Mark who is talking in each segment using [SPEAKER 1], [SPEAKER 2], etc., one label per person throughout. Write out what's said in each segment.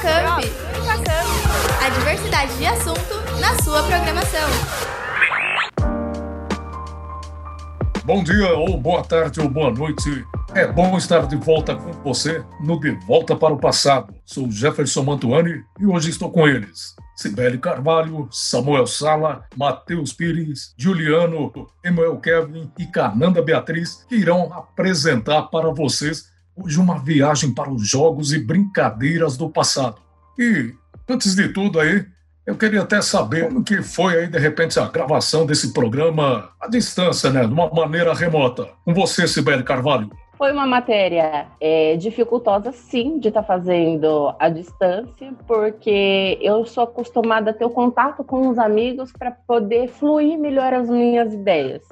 [SPEAKER 1] Infacamp. Infacamp. A diversidade de assunto na sua programação.
[SPEAKER 2] Bom dia, ou boa tarde, ou boa noite. É bom estar de volta com você no De Volta para o Passado. Sou Jefferson Mantuani e hoje estou com eles. Sibeli Carvalho, Samuel Sala, Matheus Pires, Juliano, Emanuel Kevin e Cananda Beatriz, que irão apresentar para vocês hoje uma viagem para os jogos e brincadeiras do passado. E, antes de tudo aí, eu queria até saber como que foi aí, de repente, a gravação desse programa à distância, né? De uma maneira remota. Com você, Sibeli Carvalho.
[SPEAKER 3] Foi uma matéria é, dificultosa, sim, de estar tá fazendo à distância, porque eu sou acostumada a ter o contato com os amigos para poder fluir melhor as minhas ideias.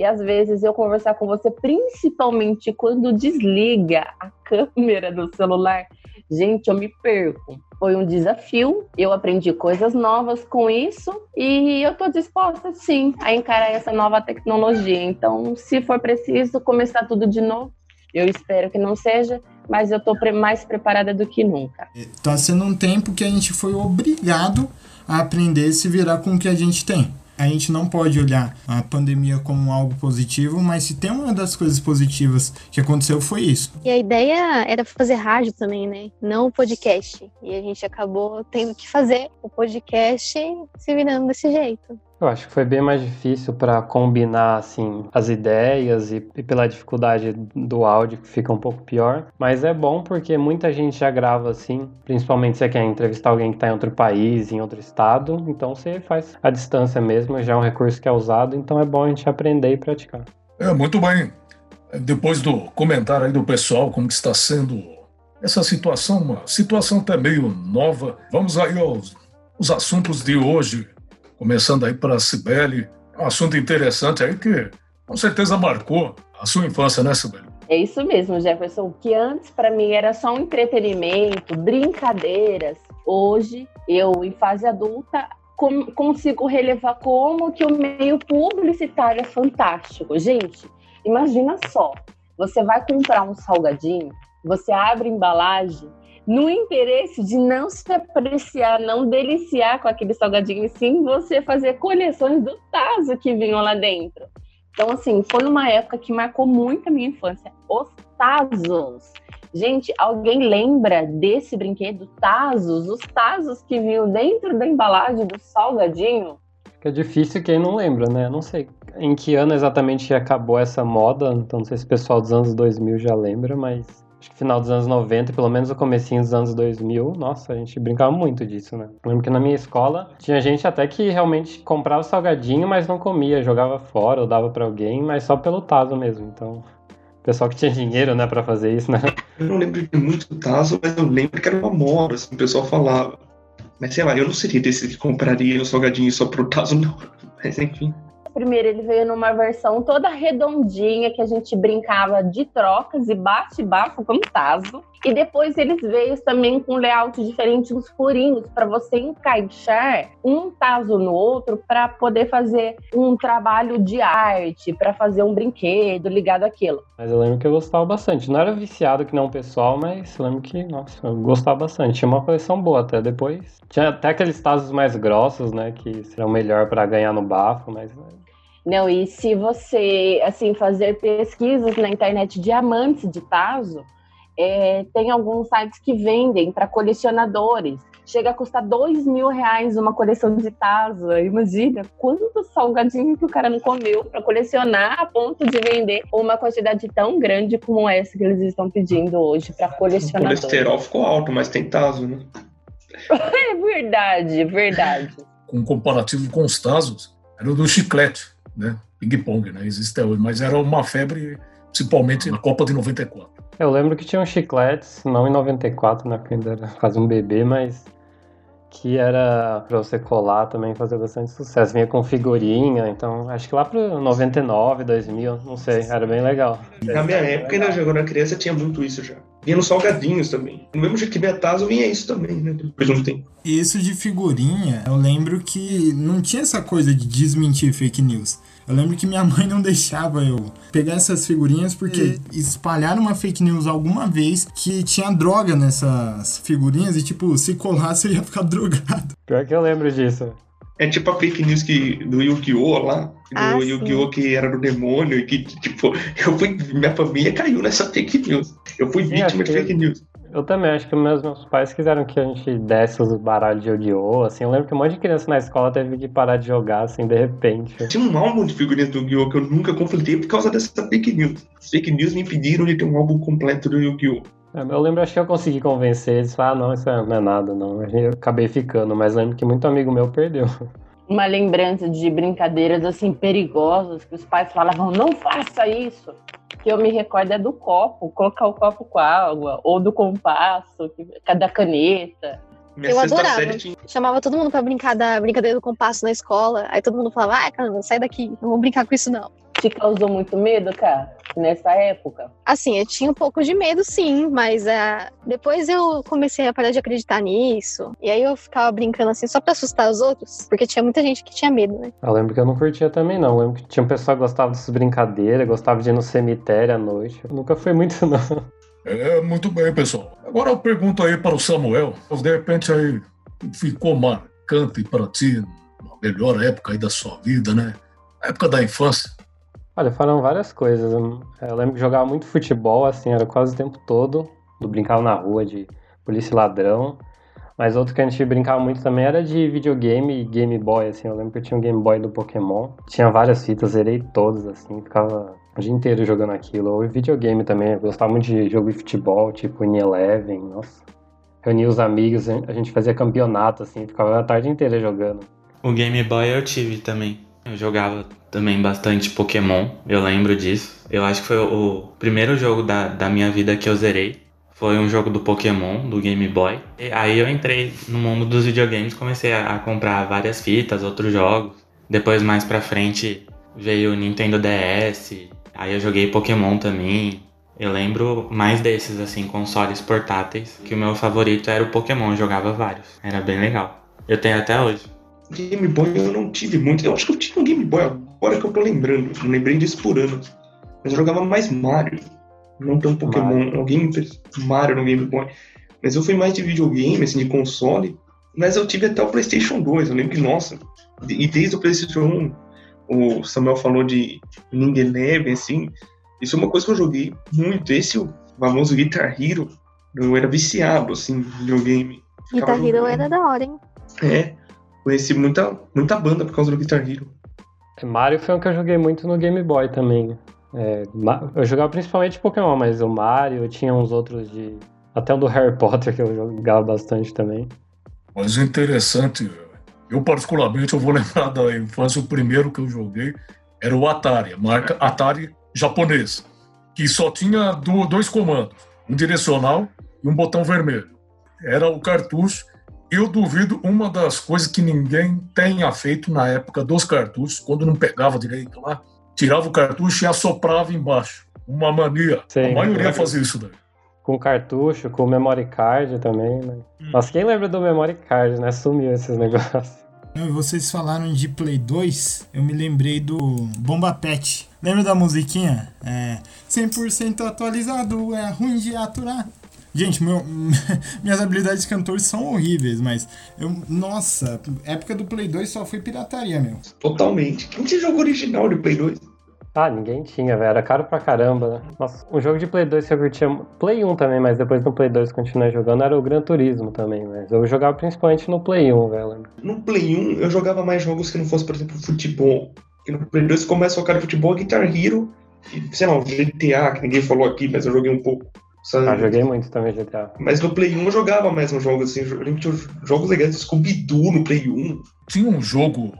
[SPEAKER 3] E às vezes eu conversar com você, principalmente quando desliga a câmera do celular, gente, eu me perco. Foi um desafio, eu aprendi coisas novas com isso e eu estou disposta, sim, a encarar essa nova tecnologia. Então, se for preciso começar tudo de novo, eu espero que não seja, mas eu estou mais preparada do que nunca.
[SPEAKER 4] Está sendo um tempo que a gente foi obrigado a aprender a se virar com o que a gente tem. A gente não pode olhar a pandemia como algo positivo, mas se tem uma das coisas positivas que aconteceu foi isso.
[SPEAKER 5] E a ideia era fazer rádio também, né? Não o podcast. E a gente acabou tendo que fazer o podcast se virando desse jeito.
[SPEAKER 6] Eu acho que foi bem mais difícil para combinar assim as ideias e, e, pela dificuldade do áudio que fica um pouco pior. Mas é bom porque muita gente já grava assim, principalmente se você quer entrevistar alguém que está em outro país, em outro estado. Então você faz a distância mesmo, já é um recurso que é usado. Então é bom a gente aprender e praticar.
[SPEAKER 2] É muito bem. Depois do comentário aí do pessoal como que está sendo essa situação, uma situação até meio nova. Vamos aí aos os assuntos de hoje começando aí para a Cibele, um assunto interessante aí que com certeza marcou a sua infância, né, Cibele?
[SPEAKER 3] É isso mesmo, Jefferson. Que antes para mim era só um entretenimento, brincadeiras. Hoje, eu, em fase adulta, consigo relevar como que o meio publicitário é fantástico. Gente, imagina só, você vai comprar um salgadinho, você abre a embalagem no interesse de não se apreciar, não deliciar com aquele salgadinho, e sim você fazer coleções do taso que vinham lá dentro. Então, assim, foi uma época que marcou muito a minha infância. Os tazos. Gente, alguém lembra desse brinquedo, tazos? Os tazos que vinham dentro da embalagem do salgadinho?
[SPEAKER 6] É difícil quem não lembra, né? Não sei em que ano exatamente acabou essa moda, então não sei se o pessoal dos anos 2000 já lembra, mas acho que final dos anos 90, pelo menos o comecinho dos anos 2000, nossa, a gente brincava muito disso, né? Lembro que na minha escola tinha gente até que realmente comprava salgadinho, mas não comia, jogava fora ou dava para alguém, mas só pelo taso mesmo. Então, o pessoal que tinha dinheiro, né, para fazer isso, né?
[SPEAKER 7] Eu não lembro de muito taso, mas eu lembro que era uma moda, assim, o pessoal falava. Mas sei lá, eu não seria desse que compraria o salgadinho só pro taso, não. Mas enfim.
[SPEAKER 3] Primeiro, ele veio numa versão toda redondinha, que a gente brincava de trocas e bate-bafo com taso. E depois eles veio também com layout diferente dos furinhos, para você encaixar um taso no outro para poder fazer um trabalho de arte, para fazer um brinquedo ligado àquilo.
[SPEAKER 6] Mas eu lembro que eu gostava bastante. Não era viciado que não o pessoal, mas lembro que, nossa, eu gostava bastante. Tinha uma coleção boa até depois. Tinha até aqueles tazos mais grossos, né, que serão melhor para ganhar no bafo, mas
[SPEAKER 3] não, e se você assim fazer pesquisas na internet diamantes de taso, é, tem alguns sites que vendem para colecionadores. Chega a custar dois mil reais uma coleção de taso. Imagina quanto salgadinho que o cara não comeu para colecionar a ponto de vender uma quantidade tão grande como essa que eles estão pedindo hoje para colecionadores.
[SPEAKER 7] O colesterol ficou alto, mas tem taso, né?
[SPEAKER 3] é verdade, verdade.
[SPEAKER 2] Com comparativo com os tazos, era o do chiclete né? Ping-pong, né? Existe até hoje, mas era uma febre, principalmente na Copa de 94.
[SPEAKER 6] Eu lembro que tinham chicletes, não em 94, né? Porque ainda era quase um bebê, mas que era para você colar também, fazer bastante sucesso. Vinha com figurinha, então acho que lá pro 99, 2000, não sei, era bem legal.
[SPEAKER 7] Na minha época, ainda quando era criança, tinha muito isso já. Vinha nos salgadinhos também. No mesmo jeito que Betazo vinha isso também, né? Depois de um tempo.
[SPEAKER 4] Isso de figurinha, eu lembro que não tinha essa coisa de desmentir fake news. Eu lembro que minha mãe não deixava eu pegar essas figurinhas porque espalharam uma fake news alguma vez que tinha droga nessas figurinhas e, tipo, se colasse eu ia ficar drogado.
[SPEAKER 6] Pior que eu lembro disso.
[SPEAKER 7] É tipo a fake news que, do Yu-Gi-Oh! lá, do
[SPEAKER 5] Ah, sim.
[SPEAKER 7] Yu-Gi-Oh! que era do demônio e que, tipo, eu fui, minha família caiu nessa fake news. Eu fui
[SPEAKER 6] Sim,
[SPEAKER 7] vítima de fake news.
[SPEAKER 6] Eu também, acho que meus, meus pais quiseram que a gente desse os baralhos de Yu-Gi-Oh! Assim, eu lembro que um monte de criança na escola teve que parar de jogar, assim, de repente.
[SPEAKER 7] Tinha um álbum de figurinhas do Yu-Gi-Oh! que eu nunca completei por causa dessa fake news. As fake news me impediram de ter um álbum completo do Yu-Gi-Oh!
[SPEAKER 6] É, Eu lembro, acho que eu consegui convencer eles, ah, não, isso não é nada, não. Eu acabei ficando, mas lembro que muito amigo meu perdeu.
[SPEAKER 3] Uma lembrança de brincadeiras assim perigosas que os pais falavam, não faça isso. Que eu me recordo é do copo, colocar o copo com água, ou do compasso, que- da caneta.
[SPEAKER 7] Minha
[SPEAKER 5] Eu adorava.
[SPEAKER 7] série tinha
[SPEAKER 5] Chamava todo mundo pra brincar da brincadeira do compasso na escola. Aí todo mundo falava, ai, caramba, sai daqui, não vou brincar com isso não.
[SPEAKER 3] Te causou muito medo, cara, nessa época?
[SPEAKER 5] Assim, eu tinha um pouco de medo, sim, mas ah, depois eu comecei a parar de acreditar nisso. E aí eu ficava brincando assim só pra assustar os outros, porque tinha muita gente que tinha medo, né?
[SPEAKER 6] Eu lembro que eu não curtia também, não. Eu lembro que tinha um pessoal que gostava dessas brincadeiras, gostava de ir no cemitério à noite. Eu nunca fui muito, não.
[SPEAKER 2] É, muito bem, pessoal. Agora eu pergunto aí para o Samuel, de repente aí ficou marcante para ti, a melhor época aí da sua vida, né? A época da infância.
[SPEAKER 6] Olha, foram várias coisas. Eu lembro que jogava muito futebol, assim, era quase o tempo todo. Eu brincava na rua de polícia e ladrão. Mas outro que a gente brincava muito também era de videogame e Game Boy, assim. Eu lembro que eu tinha um Game Boy do Pokémon. Tinha várias fitas, zerei todas, assim. Ficava o dia inteiro jogando aquilo. Ou videogame também. Eu gostava muito de jogo de futebol, tipo In Eleven, nossa. Reunia os amigos, a gente fazia campeonato, assim. Ficava a tarde inteira jogando.
[SPEAKER 8] O Game Boy eu tive também. Eu jogava também bastante Pokémon, eu lembro disso. Eu acho que foi o primeiro jogo da, da minha vida que eu zerei. Foi um jogo do Pokémon, do Game Boy. E aí eu entrei no mundo dos videogames, comecei a, a comprar várias fitas, outros jogos. Depois, mais pra frente, veio o Nintendo DS. Aí eu joguei Pokémon também. Eu lembro mais desses, assim, consoles portáteis. Que o meu favorito era o Pokémon, eu jogava vários. Era bem legal. Eu tenho até hoje.
[SPEAKER 7] Game Boy eu não tive muito. Eu acho que eu tive um Game Boy agora que eu tô lembrando. Não lembrei disso por anos. Mas eu jogava mais Mario. Não tão Pokémon.
[SPEAKER 6] Mario.
[SPEAKER 7] Alguém Mario no Game Boy. Mas eu fui mais de videogame, assim, de console. Mas eu tive até o PlayStation 2. Eu lembro que, nossa. E desde o PlayStation 1, o Samuel falou de Ninja Eleven, assim. Isso é uma coisa que eu joguei muito. Esse, o famoso Guitar Hero, eu era viciado, assim, videogame.
[SPEAKER 5] Guitar Hero era da hora, hein?
[SPEAKER 7] É, conheci muita, muita banda por causa do Guitar Hero.
[SPEAKER 6] Mario foi um que eu joguei muito no Game Boy também. É, eu jogava principalmente Pokémon, mas o Mario, tinha uns outros de. Até o do Harry Potter que eu jogava bastante também.
[SPEAKER 2] Mas interessante, eu particularmente eu vou lembrar da infância, o primeiro que eu joguei era o Atari, a marca Atari japonesa, que só tinha do- dois comandos, um direcional e um botão vermelho. Era o cartucho. Eu duvido uma das coisas que ninguém tenha feito na época dos cartuchos, quando não pegava direito lá, tirava o cartucho e assoprava embaixo. Uma mania.
[SPEAKER 6] Sim.
[SPEAKER 2] a maioria fazia isso daí.
[SPEAKER 6] Com cartucho, com memory card também, né? Nossa, quem lembra do memory card, né? Sumiu esses negócios.
[SPEAKER 4] Não, vocês falaram de Play 2, eu me lembrei do Bomba Pet. Lembra da musiquinha? É 100% atualizado, é ruim de aturar. Gente, meu, minhas habilidades de cantor são horríveis, mas eu, nossa, época do Play 2 só foi pirataria, meu.
[SPEAKER 7] Totalmente. Quem tinha jogo original de Play 2?
[SPEAKER 6] Ah, ninguém tinha, velho. Era caro pra caramba, né? Nossa, um jogo de Play 2 que eu curtia. Play 1 também, mas depois no Play 2 continuei jogando, era o Gran Turismo também, mas eu jogava principalmente no Play 1, velho.
[SPEAKER 7] No Play 1, eu jogava mais jogos que não fossem, por exemplo, futebol. Porque no Play 2 começa a focar futebol, Guitar Hero, e, sei lá, o GTA, que ninguém falou aqui, mas eu joguei um pouco. Sabe?
[SPEAKER 6] Ah, joguei muito também GTA.
[SPEAKER 7] Mas no Play 1 eu jogava mais uns jogos assim. Eu lembro que tinha jogos legais, Scooby-Doo no Play 1.
[SPEAKER 2] Tinha um jogo,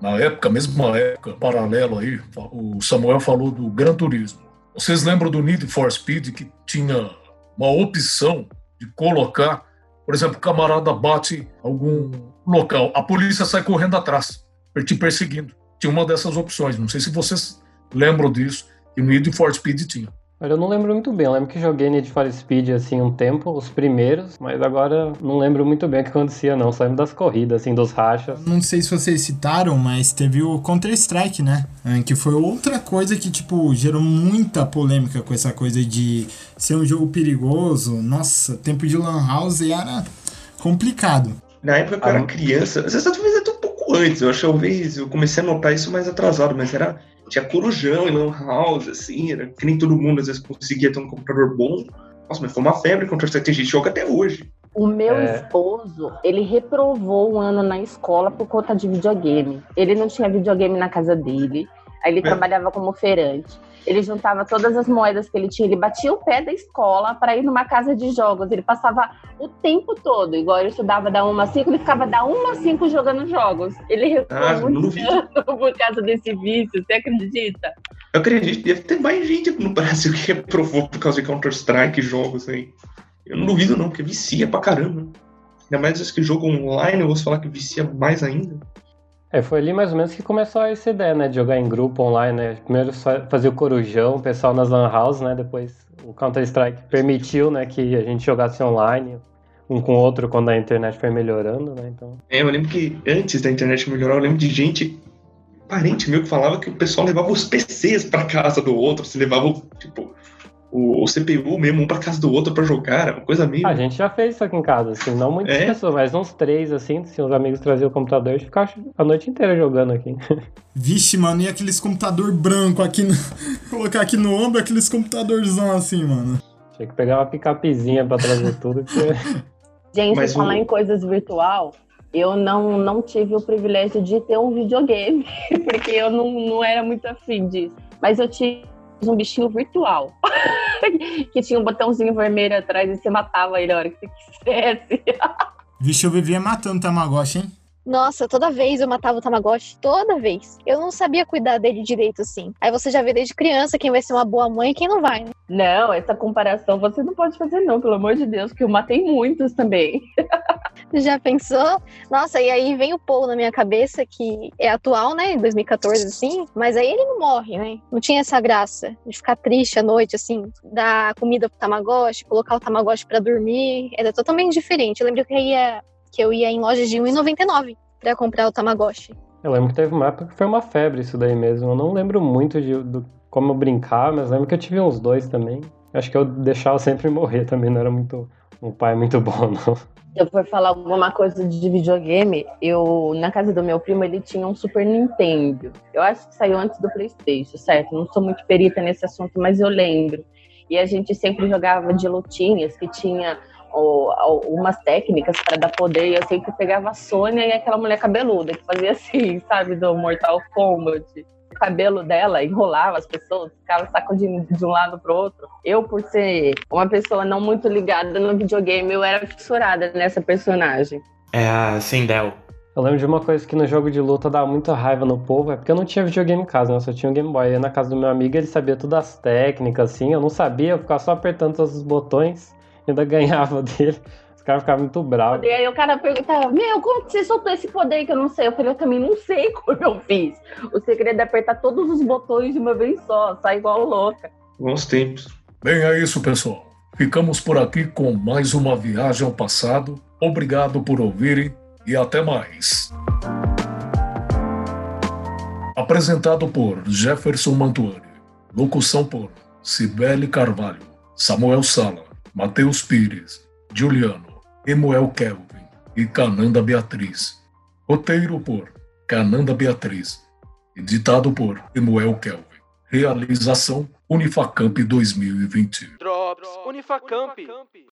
[SPEAKER 2] na época, mesma época, paralelo aí, o Samuel falou do Gran Turismo. Vocês lembram do Need for Speed que tinha uma opção de colocar, por exemplo, o camarada bate algum local, a polícia sai correndo atrás, te perseguindo. Tinha uma dessas opções, não sei se vocês lembram disso, e no Need for Speed tinha.
[SPEAKER 6] Olha, eu não lembro muito bem. Eu lembro que joguei Need for Speed assim um tempo, os primeiros, mas agora não lembro muito bem o que acontecia, não. Só lembro das corridas, assim, dos rachas.
[SPEAKER 4] Não sei se vocês citaram, mas teve o Counter-Strike, né? É, Que foi outra coisa que, tipo, gerou muita polêmica com essa coisa de ser um jogo perigoso. Nossa, tempo de Lan House era complicado.
[SPEAKER 7] Na época que eu
[SPEAKER 6] Ah,
[SPEAKER 7] era
[SPEAKER 6] não.
[SPEAKER 7] criança, às vezes talvez até um pouco antes, eu acho que talvez eu comecei a notar isso mais atrasado, mas era. Tinha corujão em Lan House, assim, era que nem todo mundo às vezes conseguia ter um computador bom. Nossa, mas foi uma febre contra a gente joga até hoje.
[SPEAKER 3] O meu
[SPEAKER 6] É.
[SPEAKER 3] esposo, ele reprovou um ano na escola por conta de videogame. Ele não tinha videogame na casa dele. Aí ele
[SPEAKER 7] É.
[SPEAKER 3] trabalhava como feirante. Ele juntava todas as moedas que ele tinha, ele batia o pé da escola para ir numa casa de jogos. Ele passava o tempo todo, igual ele estudava da 1 a 5, ele ficava da 1 a 5 jogando jogos. Ele
[SPEAKER 7] Ah,
[SPEAKER 3] muito
[SPEAKER 7] duvido.
[SPEAKER 3] por causa desse vício, você acredita?
[SPEAKER 7] Eu acredito, deve ter mais gente no Brasil que reprovou por causa de Counter-Strike jogos aí. Eu não duvido não, porque vicia pra caramba. Ainda mais esse que jogo online, eu vou falar que vicia mais ainda.
[SPEAKER 6] É, foi ali mais ou menos que começou essa ideia, né, de jogar em grupo online, né? Primeiro fazia o corujão, o pessoal nas lan house, né? Depois o Counter-Strike permitiu, né, que a gente jogasse online, um com o outro quando a internet foi melhorando, né? Então,
[SPEAKER 7] É, eu lembro que antes da internet melhorar, eu lembro de gente, parente meu, que falava que o pessoal levava os PCs pra casa do outro, se levava, tipo, o, o CPU mesmo, um pra casa do outro pra jogar, uma coisa meio...
[SPEAKER 6] a gente já fez isso aqui em casa, assim, não muitas
[SPEAKER 7] É?
[SPEAKER 6] pessoas, mas uns três, assim, se os amigos traziam o computador, a gente ficava a noite inteira jogando aqui.
[SPEAKER 4] Vixe, mano, e aqueles computador branco aqui no... Colocar aqui no ombro, aqueles computadorzão assim, mano.
[SPEAKER 6] Tinha que pegar uma picapezinha pra trazer tudo, porque...
[SPEAKER 3] Gente,
[SPEAKER 7] Mas
[SPEAKER 3] falar
[SPEAKER 7] o-
[SPEAKER 3] em coisas virtual, eu não, não tive o privilégio de ter um videogame, porque eu não, não era muito afim disso. Mas eu tive um bichinho virtual, que tinha um botãozinho vermelho atrás e você matava ele a hora que você quisesse.
[SPEAKER 4] Vixe, eu vivia matando Tamagotchi, hein?
[SPEAKER 5] Nossa, toda vez eu matava o Tamagotchi, toda vez. Eu não sabia cuidar dele direito assim. Aí você já vê desde criança quem vai ser uma boa mãe e quem não vai, né?
[SPEAKER 3] Não, essa comparação você não pode fazer não, pelo amor de Deus, porque eu matei muitos também.
[SPEAKER 5] Já pensou? Nossa, e aí vem o Paul na minha cabeça, que é atual, né? Em 2014, assim. Mas aí ele não morre, né? Não tinha essa graça de ficar triste à noite, assim, dar comida pro Tamagotchi, colocar o Tamagotchi pra dormir. Era totalmente diferente. Eu lembro que eu ia, que eu ia em lojas de R$1,99 pra comprar o Tamagotchi.
[SPEAKER 6] Eu lembro que teve uma época que foi uma febre isso daí mesmo. Eu não lembro muito de do, como eu brincar, mas lembro que eu tive uns dois também. Acho que eu deixava sempre morrer também, não era muito um pai muito bom, não.
[SPEAKER 3] Se eu for falar alguma coisa de videogame, eu na casa do meu primo ele tinha um Super Nintendo. Eu acho que saiu antes do PlayStation, certo? Não sou muito perita nesse assunto, mas eu lembro. E a gente sempre jogava de lutinhas que tinha ó, algumas técnicas para dar poder. E eu sempre pegava a Sônia e aquela mulher cabeluda que fazia assim, sabe, do Mortal Kombat. O cabelo dela enrolava as pessoas, ficava sacudindo de um lado pro outro. Eu, por ser uma pessoa não muito ligada no videogame, eu era fissurada nessa personagem.
[SPEAKER 8] É a Sindel.
[SPEAKER 6] Eu lembro de uma coisa que no jogo de luta dava muita raiva no povo, é porque eu não tinha videogame em casa, né? Eu só tinha um Game Boy. Eu ia na casa do meu amigo, ele sabia todas as técnicas, assim. Eu não sabia, eu ficava só apertando todos os botões ainda ganhava dele. Os caras ficavam muito bravos.
[SPEAKER 3] E aí o cara perguntava, meu, como que você soltou esse poder que eu não sei? Eu falei, eu também não sei como eu fiz. O segredo é apertar todos os botões de uma vez só, sai igual louca.
[SPEAKER 7] Bons tempos.
[SPEAKER 2] Bem, é isso, pessoal. Ficamos por aqui com mais uma viagem ao passado. Obrigado por ouvirem e até mais. Apresentado por Jefferson Mantuani. Locução por Cibele Carvalho, Samuel Sala, Matheus Pires, Juliano, Emuel Kelvin e Cananda Beatriz. Roteiro por Cananda Beatriz. Editado por Emuel Kelvin. Realização Unifacamp 2020.
[SPEAKER 9] Drops Unifacamp.